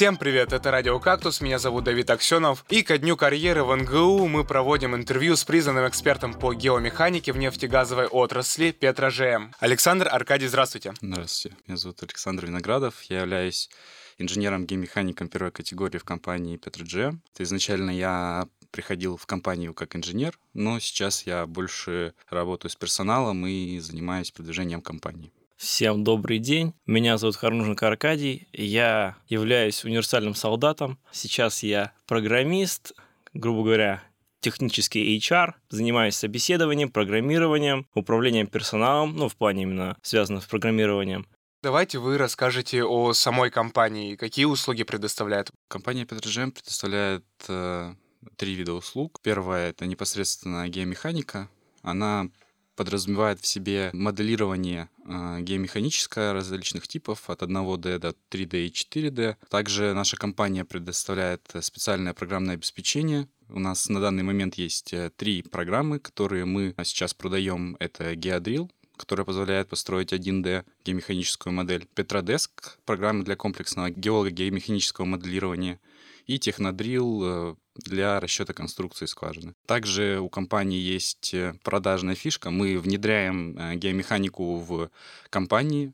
Всем привет, это Радио Кактус, меня зовут Давид Аксенов. И ко дню карьеры в НГУ мы проводим интервью с признанным экспертом по геомеханике в нефтегазовой отрасли Петрожм. Александр Аркадий, здравствуйте. Здравствуйте, меня зовут Александр Виноградов, я являюсь инженером-геомехаником первой категории в компании Петрожм. Изначально я приходил в компанию как инженер, но сейчас я больше работаю с персоналом и занимаюсь продвижением компании. Всем добрый день. Меня зовут Харнуженко Аркадий. Я являюсь универсальным солдатом. Сейчас я программист, грубо говоря, технический HR, занимаюсь собеседованием, программированием, управлением персоналом, ну, в плане именно связанных с программированием. Давайте вы расскажете о самой компании, какие услуги предоставляет. Компания Петрожем предоставляет э, три вида услуг. Первое — это непосредственно геомеханика. Она подразумевает в себе моделирование э, геомеханическое различных типов от 1D до 3D и 4D. Также наша компания предоставляет специальное программное обеспечение. У нас на данный момент есть э, три программы, которые мы сейчас продаем. Это Geodrill, которая позволяет построить 1D геомеханическую модель. Petrodesk — программа для комплексного геолого-геомеханического моделирования. И Technodrill — для расчета конструкции скважины. Также у компании есть э, продажная фишка. Мы внедряем э, геомеханику в компании,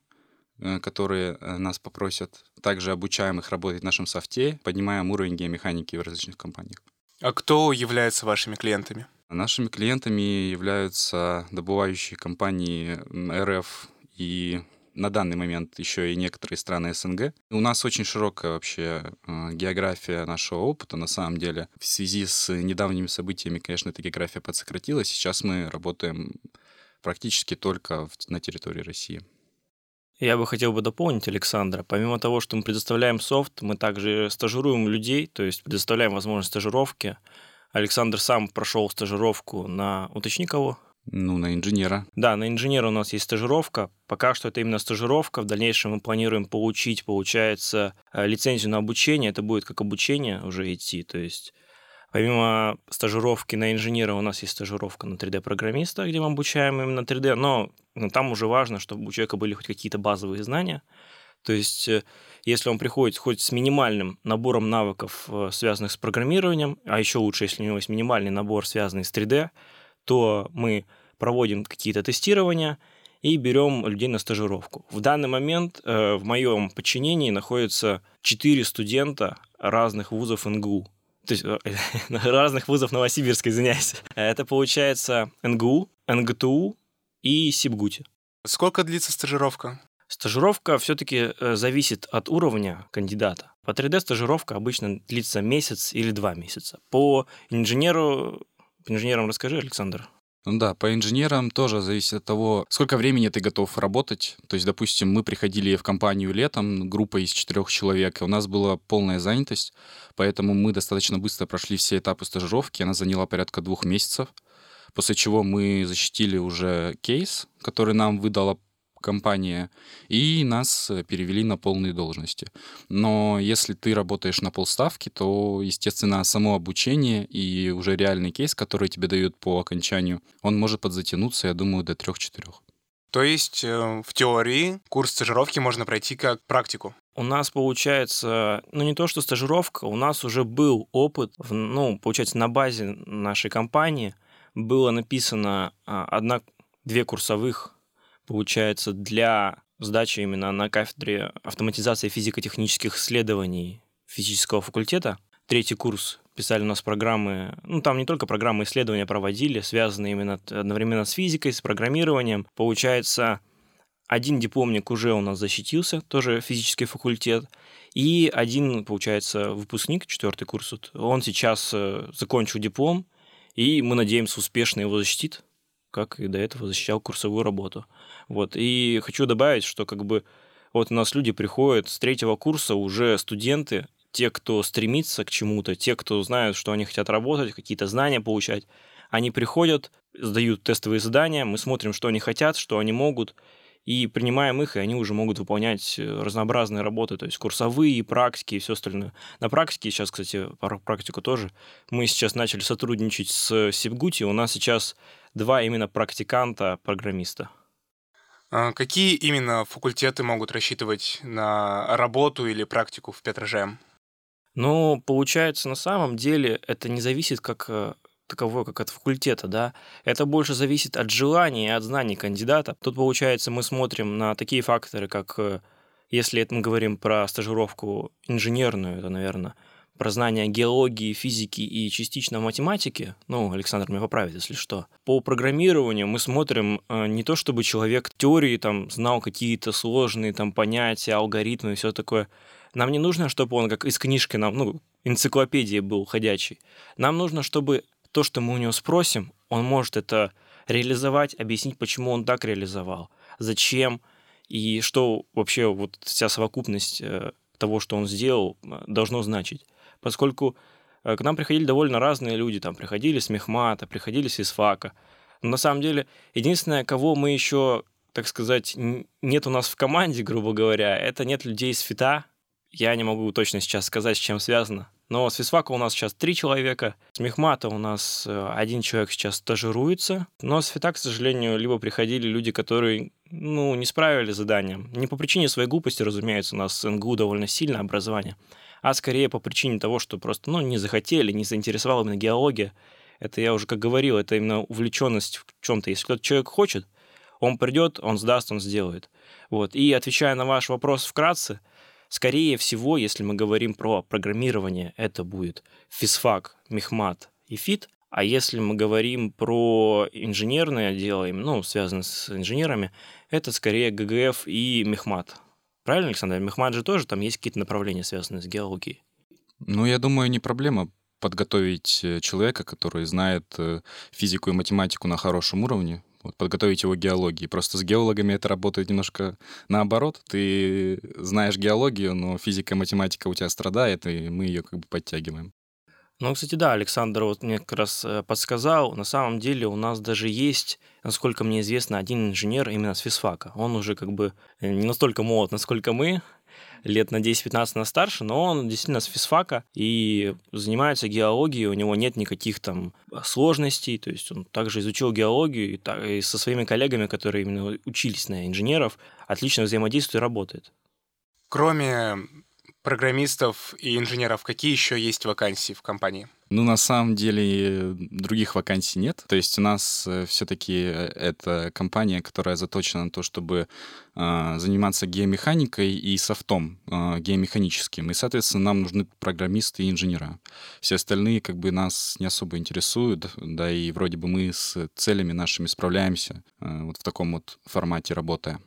э, которые нас попросят. Также обучаем их работать в нашем софте, поднимаем уровень геомеханики в различных компаниях. А кто является вашими клиентами? Нашими клиентами являются добывающие компании РФ и на данный момент еще и некоторые страны СНГ. У нас очень широкая вообще э, география нашего опыта. На самом деле, в связи с недавними событиями, конечно, эта география подсократилась. Сейчас мы работаем практически только на территории России. Я бы хотел бы дополнить Александра. Помимо того, что мы предоставляем софт, мы также стажируем людей, то есть предоставляем возможность стажировки. Александр сам прошел стажировку на... Уточни кого? Ну, на инженера. Да, на инженера у нас есть стажировка. Пока что это именно стажировка. В дальнейшем мы планируем получить, получается, э, лицензию на обучение. Это будет как обучение уже идти. То есть Помимо стажировки на инженера у нас есть стажировка на 3D-программиста, где мы обучаем именно 3D, но ну, там уже важно, чтобы у человека были хоть какие-то базовые знания. То есть, э, если он приходит хоть с минимальным набором навыков, э, связанных с программированием, а еще лучше, если у него есть минимальный набор, связанный с 3D, то мы проводим какие-то тестирования и берем людей на стажировку. В данный момент э, в моем подчинении находятся четыре студента разных вузов НГУ. То есть э, разных вузов Новосибирска, извиняюсь. Это получается НГУ, НГТУ и Сибгути. Сколько длится стажировка? Стажировка все-таки э, зависит от уровня кандидата. По 3D стажировка обычно длится месяц или два месяца. По инженеру по инженерам расскажи, Александр. Ну да, по инженерам тоже зависит от того, сколько времени ты готов работать. То есть, допустим, мы приходили в компанию летом, группа из четырех человек, и у нас была полная занятость, поэтому мы достаточно быстро прошли все этапы стажировки, она заняла порядка двух месяцев, после чего мы защитили уже кейс, который нам выдала компания, и нас э, перевели на полные должности. Но если ты работаешь на полставки, то, естественно, само обучение и уже реальный кейс, который тебе дают по окончанию, он может подзатянуться, я думаю, до трех-четырех. То есть э, в теории курс стажировки можно пройти как практику? У нас получается, ну не то что стажировка, у нас уже был опыт, в, ну, получается, на базе нашей компании было написано а, одна, две курсовых получается, для сдачи именно на кафедре автоматизации физико-технических исследований физического факультета. Третий курс писали у нас программы, ну там не только программы исследования проводили, связанные именно одновременно с физикой, с программированием. Получается, один дипломник уже у нас защитился, тоже физический факультет, и один, получается, выпускник, четвертый курс, он сейчас э, закончил диплом, и мы надеемся, успешно его защитит, как и до этого защищал курсовую работу. Вот. И хочу добавить, что как бы вот у нас люди приходят с третьего курса, уже студенты, те, кто стремится к чему-то, те, кто знают, что они хотят работать, какие-то знания получать, они приходят, сдают тестовые задания, мы смотрим, что они хотят, что они могут, и принимаем их, и они уже могут выполнять э, разнообразные работы, то есть курсовые, практики и все остальное. На практике сейчас, кстати, практику тоже, мы сейчас начали сотрудничать с Сибгути, у нас сейчас два именно практиканта-программиста. А какие именно факультеты могут рассчитывать на работу или практику в Петрожем? Но получается, на самом деле это не зависит как э, таковое, как от факультета, да. Это больше зависит от желания и от знаний кандидата. Тут, получается, мы смотрим на такие факторы, как, э, если это мы говорим про стажировку инженерную, это, наверное, про знания геологии, физики и частично математики, ну, Александр меня поправит, если что. По программированию мы смотрим э, не то, чтобы человек теории там знал какие-то сложные там понятия, алгоритмы и все такое. Нам не нужно, чтобы он как из книжки нам, ну, энциклопедии был ходячий. Нам нужно, чтобы то, что мы у него спросим, он может это реализовать, объяснить, почему он так реализовал, зачем и что вообще вот вся совокупность э, того, что он сделал, э, должно значить поскольку э, к нам приходили довольно разные люди, там приходили с Мехмата, приходили с Исфака. Но на самом деле, единственное, кого мы еще, так сказать, нет у нас в команде, грубо говоря, это нет людей с ФИТа. Я не могу точно сейчас сказать, с чем связано. Но с Фисфака у нас сейчас три человека, с Мехмата у нас э, один человек сейчас стажируется, но с Фита, к сожалению, либо приходили люди, которые ну, не справили с заданием. Не по причине своей глупости, разумеется, у нас в НГУ довольно сильное образование а скорее по причине того, что просто ну, не захотели, не заинтересовала именно геология. Это я уже как говорил, это именно увлеченность в чем-то. Если кто-то человек хочет, он придет, он сдаст, он сделает. Вот. И отвечая на ваш вопрос вкратце, скорее всего, если мы говорим про программирование, это будет физфак, мехмат и фит. А если мы говорим про инженерное дело, ну, связанное с инженерами, это скорее ГГФ и мехмат. Правильно, Александр? Мехмат же тоже там есть какие-то направления, связанные с геологией. Ну, я думаю, не проблема подготовить э, человека, который знает э, физику и математику на хорошем уровне, вот, подготовить его к геологии. Просто с геологами это работает немножко наоборот. Ты знаешь геологию, но физика и математика у тебя страдает, и мы ее как бы подтягиваем. Ну, кстати, да, Александр вот мне как раз э, подсказал. На самом деле у нас даже есть, насколько мне известно, один инженер именно с физфака. Он уже как бы э, не настолько молод, насколько мы, лет на 10-15 на старше, но он действительно с физфака и занимается геологией, у него нет никаких там сложностей, то есть он также изучил геологию и, так, и со своими коллегами, которые именно учились на инженеров, отлично взаимодействует и работает. Кроме программистов и инженеров, какие еще есть вакансии в компании? Ну, на самом деле, других вакансий нет. То есть у нас э, все-таки э, это компания, которая заточена на то, чтобы э, заниматься геомеханикой и софтом э, геомеханическим. И, соответственно, нам нужны программисты и инженера. Все остальные как бы нас не особо интересуют, да, и вроде бы мы с целями нашими справляемся э, вот в таком вот формате работая.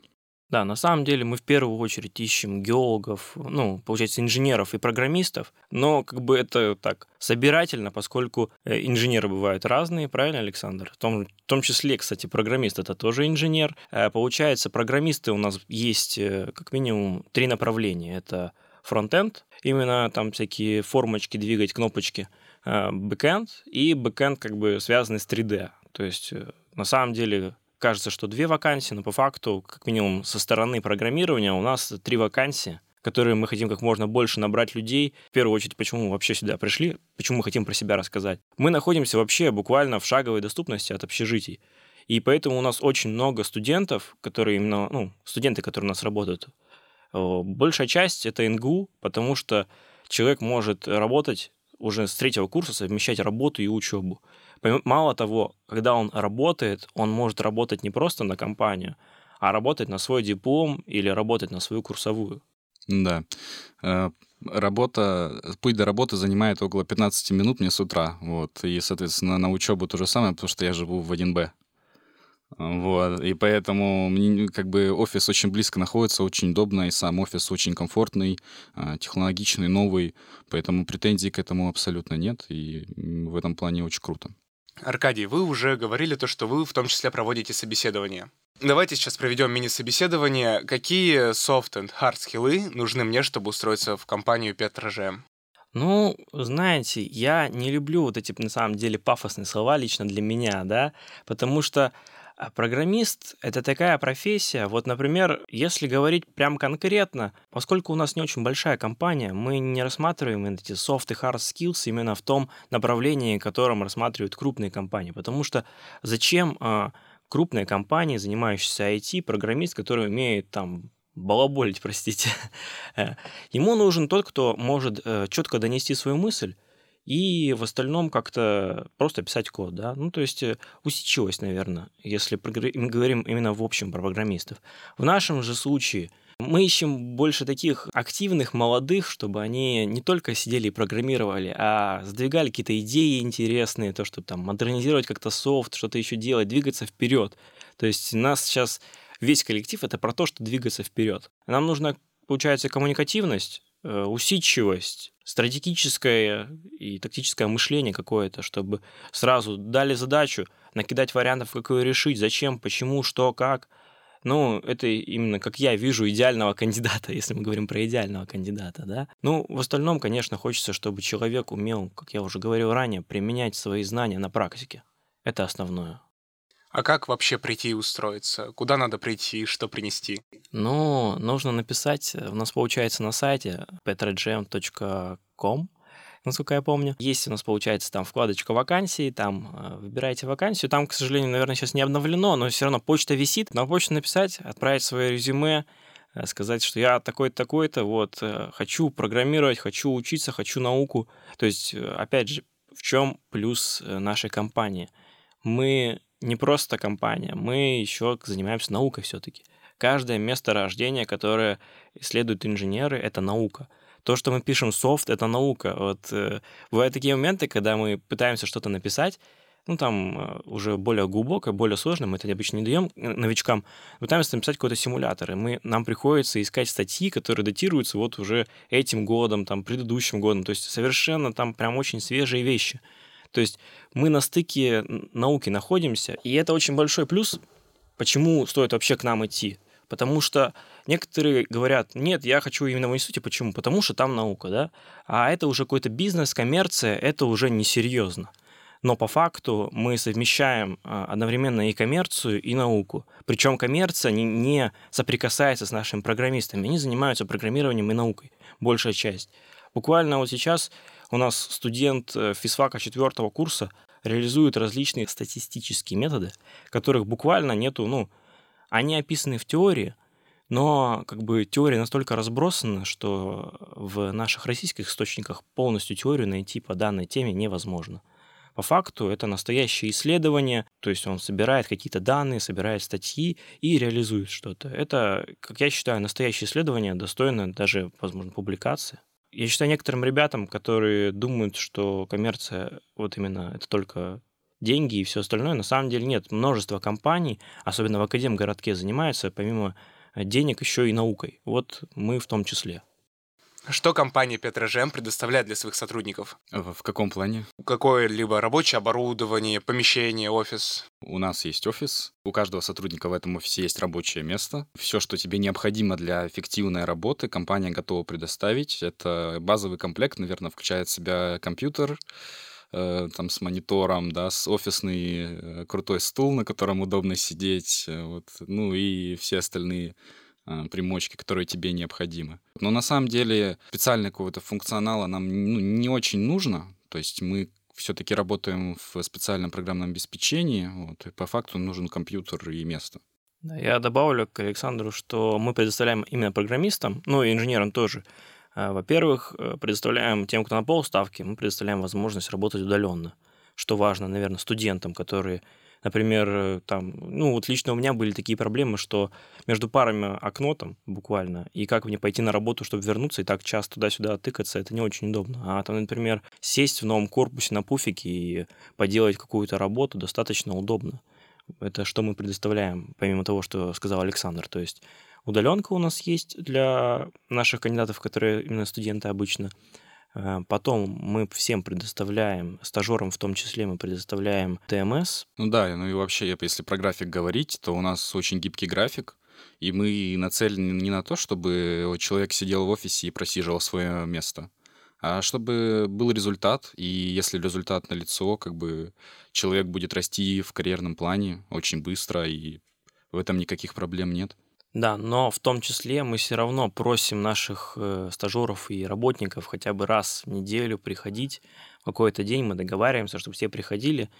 Да, на самом деле мы в первую очередь ищем геологов, ну, получается, инженеров и программистов, но как бы это так собирательно, поскольку э, инженеры бывают разные, правильно, Александр? В том, в том числе, кстати, программист это тоже инженер. Э, получается, программисты у нас есть э, как минимум три направления. Это фронтенд, именно там всякие формочки двигать, кнопочки, бэкенд и бэкенд как бы связанный с 3D. То есть на самом деле кажется, что две вакансии, но по факту, как минимум со стороны программирования, у нас три вакансии, которые мы хотим как можно больше набрать людей. В первую очередь, почему мы вообще сюда пришли, почему мы хотим про себя рассказать. Мы находимся вообще буквально в шаговой доступности от общежитий. И поэтому у нас очень много студентов, которые именно, ну, студенты, которые у нас работают. Большая часть это НГУ, потому что человек может работать уже с третьего курса, совмещать работу и учебу. Мало того, когда он работает, он может работать не просто на компанию, а работать на свой диплом или работать на свою курсовую. Да. Э, работа, путь до работы занимает около 15 минут мне с утра. Вот. И, соответственно, на учебу то же самое, потому что я живу в 1Б. Вот, и поэтому как бы офис очень близко находится, очень удобно, и сам офис очень комфортный, а, технологичный, новый, поэтому претензий к этому абсолютно нет, и в этом плане очень круто. Аркадий, вы уже говорили то, что вы в том числе проводите собеседование. Давайте сейчас проведем мини-собеседование. Какие soft and hard скиллы нужны мне, чтобы устроиться в компанию Петрожем? Ну, знаете, я не люблю вот эти, на самом деле, пафосные слова лично для меня, да, потому что а программист — это такая профессия, вот, например, если говорить прям конкретно, поскольку у нас не очень большая компания, мы не рассматриваем эти soft и hard skills именно в том направлении, котором рассматривают крупные компании, потому что зачем э, крупной компании, занимающейся IT, программист, который умеет там балаболить, простите. Ему нужен тот, кто может э, четко донести свою мысль и в остальном как-то просто писать код, да. Ну, то есть э, усидчивость, наверное, если мы говорим именно в общем про программистов. В нашем же случае мы ищем больше таких активных, молодых, чтобы они не только сидели и программировали, а сдвигали какие-то идеи интересные, то, что там модернизировать как-то софт, что-то еще делать, двигаться вперед. То есть нас сейчас весь коллектив это про то, что двигаться вперед. Нам нужна, получается, коммуникативность, усидчивость, стратегическое и тактическое мышление какое-то, чтобы сразу дали задачу, накидать вариантов, как ее решить, зачем, почему, что, как. Ну, это именно как я вижу идеального кандидата, если мы говорим про идеального кандидата, да. Ну, в остальном, конечно, хочется, чтобы человек умел, как я уже говорил ранее, применять свои знания на практике. Это основное. А как вообще прийти и устроиться? Куда надо прийти, что принести? Ну, нужно написать, у нас получается на сайте petrogem.com, насколько я помню. Есть у нас, получается, там вкладочка вакансии, там э, выбираете вакансию. Там, к сожалению, наверное, сейчас не обновлено, но все равно почта висит. На почту написать, отправить свое резюме, э, сказать, что я такой-то, такой-то, вот, э, хочу программировать, хочу учиться, хочу науку. То есть, опять же, в чем плюс нашей компании? Мы не просто компания, мы еще занимаемся наукой все-таки. Каждое место рождения, которое исследуют инженеры, это наука. То, что мы пишем софт, это наука. Вот э, бывают такие моменты, когда мы пытаемся что-то написать, ну, там э, уже более глубоко, более сложно, мы это обычно не даем новичкам, пытаемся написать какой-то симулятор, и мы, нам приходится искать статьи, которые датируются вот уже этим годом, там, предыдущим годом, то есть совершенно там прям очень свежие вещи. То есть мы на стыке науки находимся, и это очень большой плюс, почему стоит вообще к нам идти. Потому что некоторые говорят, нет, я хочу именно в институте. Почему? Потому что там наука, да? А это уже какой-то бизнес, коммерция, это уже несерьезно. Но по факту мы совмещаем а, одновременно и коммерцию, и науку. Причем коммерция не, не соприкасается с нашими программистами. Они занимаются программированием и наукой, большая часть. Буквально вот сейчас у нас студент э, физфака четвертого курса реализует различные статистические методы, которых буквально нету, ну, они описаны в теории, но как бы теория настолько разбросана, что в наших российских источниках полностью теорию найти по данной теме невозможно. По факту это настоящее исследование, то есть он собирает какие-то данные, собирает статьи и реализует что-то. Это, как я считаю, настоящее исследование, достойно даже, возможно, публикации. Я считаю некоторым ребятам, которые думают, что коммерция вот именно это только деньги и все остальное, на самом деле нет. Множество компаний, особенно в Академгородке, занимаются помимо денег еще и наукой. Вот мы в том числе. Что компания Петрожем предоставляет для своих сотрудников? В, каком плане? Какое-либо рабочее оборудование, помещение, офис? У нас есть офис. У каждого сотрудника в этом офисе есть рабочее место. Все, что тебе необходимо для эффективной работы, компания готова предоставить. Это базовый комплект, наверное, включает в себя компьютер, э, там с монитором, да, с офисный э, крутой стул, на котором удобно сидеть, э, вот, ну и все остальные примочки, которые тебе необходимы. Но на самом деле специального какого-то функционала нам ну, не очень нужно. То есть мы все-таки работаем в специальном программном обеспечении, вот, и по факту нужен компьютер и место. Я добавлю к Александру, что мы предоставляем именно программистам, ну и инженерам тоже. А, во-первых, э, предоставляем тем, кто на полставке, мы предоставляем возможность работать удаленно, что важно, наверное, студентам, которые Например, э, там, ну вот лично у меня были такие проблемы, что между парами окно там буквально, и как мне пойти на работу, чтобы вернуться, и так часто туда-сюда тыкаться, это не очень удобно. А там, например, сесть в новом корпусе на пуфике и поделать какую-то работу достаточно удобно. Это что мы предоставляем, помимо того, что сказал Александр. То есть удаленка у нас есть для наших кандидатов, которые именно студенты обычно. Э, потом мы всем предоставляем, стажерам в том числе мы предоставляем ТМС. Ну да, ну и вообще, если про график говорить, то у нас очень гибкий график, и мы нацелены не на то, чтобы человек сидел в офисе и просиживал свое место, а чтобы был результат, и если результат налицо, как бы человек будет расти в карьерном плане очень быстро, и в этом никаких проблем нет. Да, но в том числе мы все равно просим наших э, стажеров и работников хотя бы раз в неделю приходить. В какой-то день мы договариваемся, чтобы все приходили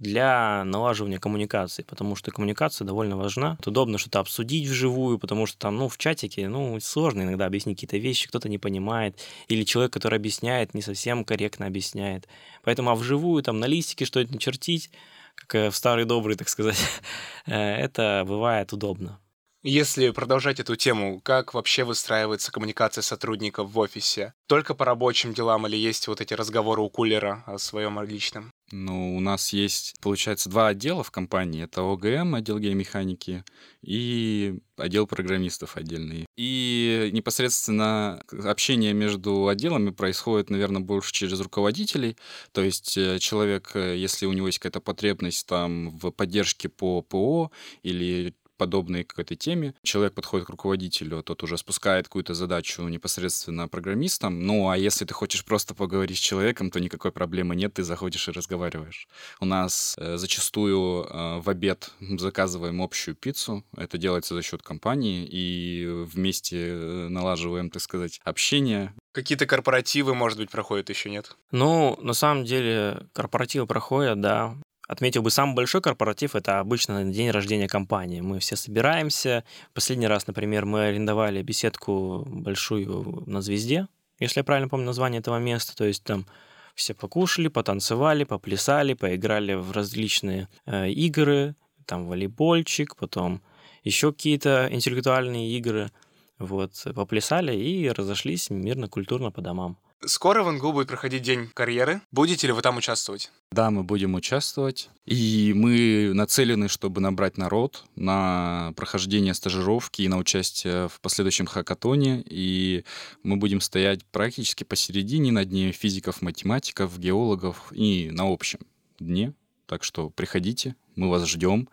для налаживания коммуникации, потому что коммуникация довольно важна. Это удобно что-то обсудить вживую, потому что там, ну, в чатике, ну, сложно иногда объяснить какие-то вещи, кто-то не понимает, или человек, который объясняет, не совсем корректно объясняет. Поэтому, а вживую там на листике что-то начертить, как э, в старый добрый, так сказать, э, это бывает удобно. Если продолжать эту тему, как вообще выстраивается коммуникация сотрудников в офисе? Только по рабочим делам или есть вот эти разговоры у кулера о своем личном? Ну, у нас есть, получается, два отдела в компании. Это ОГМ, отдел геомеханики, и отдел программистов отдельный. И непосредственно общение между отделами происходит, наверное, больше через руководителей. То есть э, человек, э, если у него есть какая-то потребность там в поддержке по ПО или подобной какой-то теме. Человек подходит к руководителю, тот уже спускает какую-то задачу непосредственно программистам. Ну, а если ты хочешь просто поговорить с человеком, то никакой проблемы нет, ты заходишь и разговариваешь. У нас э, зачастую э, в обед заказываем общую пиццу. Это делается за счет компании, и вместе э, налаживаем, так сказать, общение. Какие-то корпоративы, может быть, проходят еще нет? Ну, на самом деле, корпоративы проходят, да. Отметил бы, самый большой корпоратив – это обычно день рождения компании. Мы все собираемся. Последний раз, например, мы арендовали беседку большую на «Звезде», если я правильно помню название этого места. То есть там все покушали, потанцевали, поплясали, поиграли в различные э, игры, там волейбольчик, потом еще какие-то интеллектуальные игры. Вот, поплясали и разошлись мирно, культурно по домам. Скоро в НГУ будет проходить День карьеры. Будете ли вы там участвовать? Да, мы будем участвовать. И мы нацелены, чтобы набрать народ на прохождение стажировки и на участие в последующем хакатоне. И мы будем стоять практически посередине на дне физиков, математиков, геологов и на общем дне. Так что приходите, мы вас ждем.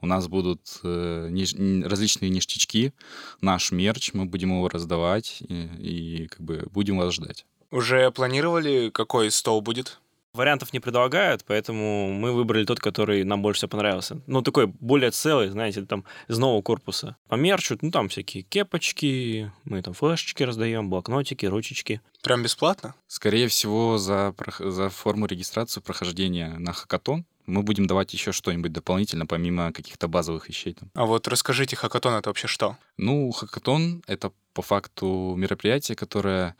У нас будут э, ниж... различные ништячки, наш мерч, мы будем его раздавать и, и как бы будем вас ждать. Уже планировали, какой стол будет? Вариантов не предлагают, поэтому мы выбрали тот, который нам больше всего понравился. Ну, такой более целый, знаете, там из нового корпуса. По мерчу, ну, там всякие кепочки, мы там флешечки раздаем, блокнотики, ручечки. Прям бесплатно? Скорее всего, за, за форму регистрации прохождения на хакатон мы будем давать еще что-нибудь дополнительно, помимо каких-то базовых вещей. Там. А вот расскажите, хакатон — это вообще что? Ну, хакатон — это по факту мероприятие, которое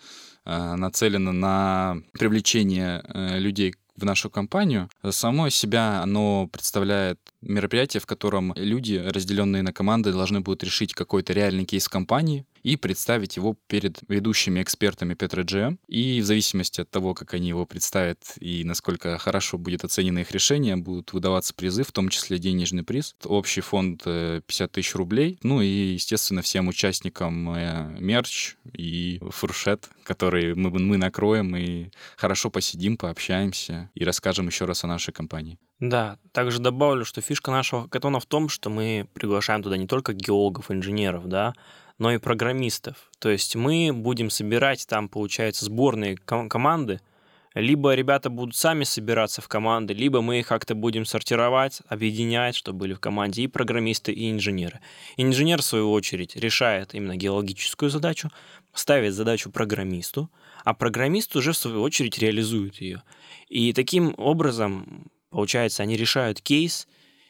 нацелено на привлечение э, людей в нашу компанию. Само себя оно представляет мероприятие, в котором люди, разделенные на команды, должны будут решить какой-то реальный кейс компании, и представить его перед ведущими экспертами Петра И в зависимости от того, как они его представят и насколько хорошо будет оценено их решение, будут выдаваться призы, в том числе денежный приз. Общий фонд 50 э, тысяч рублей. Ну и, естественно, всем участникам э, мерч и фуршет, который мы, мы накроем и хорошо посидим, пообщаемся и расскажем еще раз о нашей компании. Да, также добавлю, что фишка нашего хакатона в том, что мы приглашаем туда не только геологов, инженеров, да, но и программистов. То есть мы будем собирать там, получается, сборные ком- команды, либо ребята будут сами собираться в команды, либо мы их как-то будем сортировать, объединять, чтобы были в команде и программисты, и инженеры. Инженер, в свою очередь, решает именно геологическую задачу, ставит задачу программисту, а программист уже, в свою очередь, реализует ее. И таким образом, получается, они решают кейс,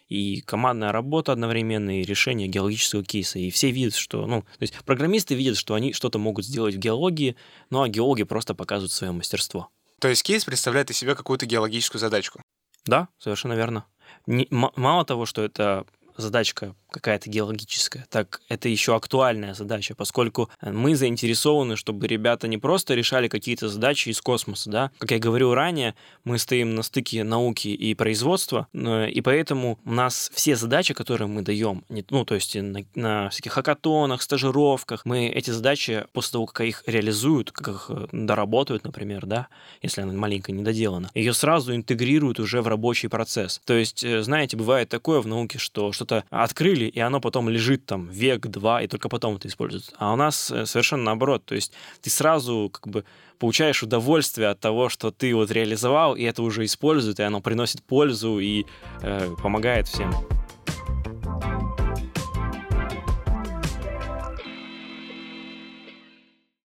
и командная работа одновременно, и решение геологического кейса. И все видят, что... Ну, то есть программисты видят, что они что-то могут сделать в геологии, ну а геологи просто показывают свое мастерство. То есть кейс представляет из себя какую-то геологическую задачку? Да, совершенно верно. Не, мало того, что это задачка какая-то геологическая, так это еще актуальная задача, поскольку мы заинтересованы, чтобы ребята не просто решали какие-то задачи из космоса, да. Как я говорил ранее, мы стоим на стыке науки и производства, и поэтому у нас все задачи, которые мы даем, ну, то есть на, на всяких хакатонах, стажировках, мы эти задачи после того, как их реализуют, как их э, доработают, например, да, если она маленько не доделана, ее сразу интегрируют уже в рабочий процесс. То есть, э, знаете, бывает такое в науке, что что-то открыли, и оно потом лежит там век-два, и только потом это используется. А у нас э, совершенно наоборот. То есть ты сразу как бы получаешь удовольствие от того, что ты вот реализовал, и это уже используют, и оно приносит пользу и э, помогает всем.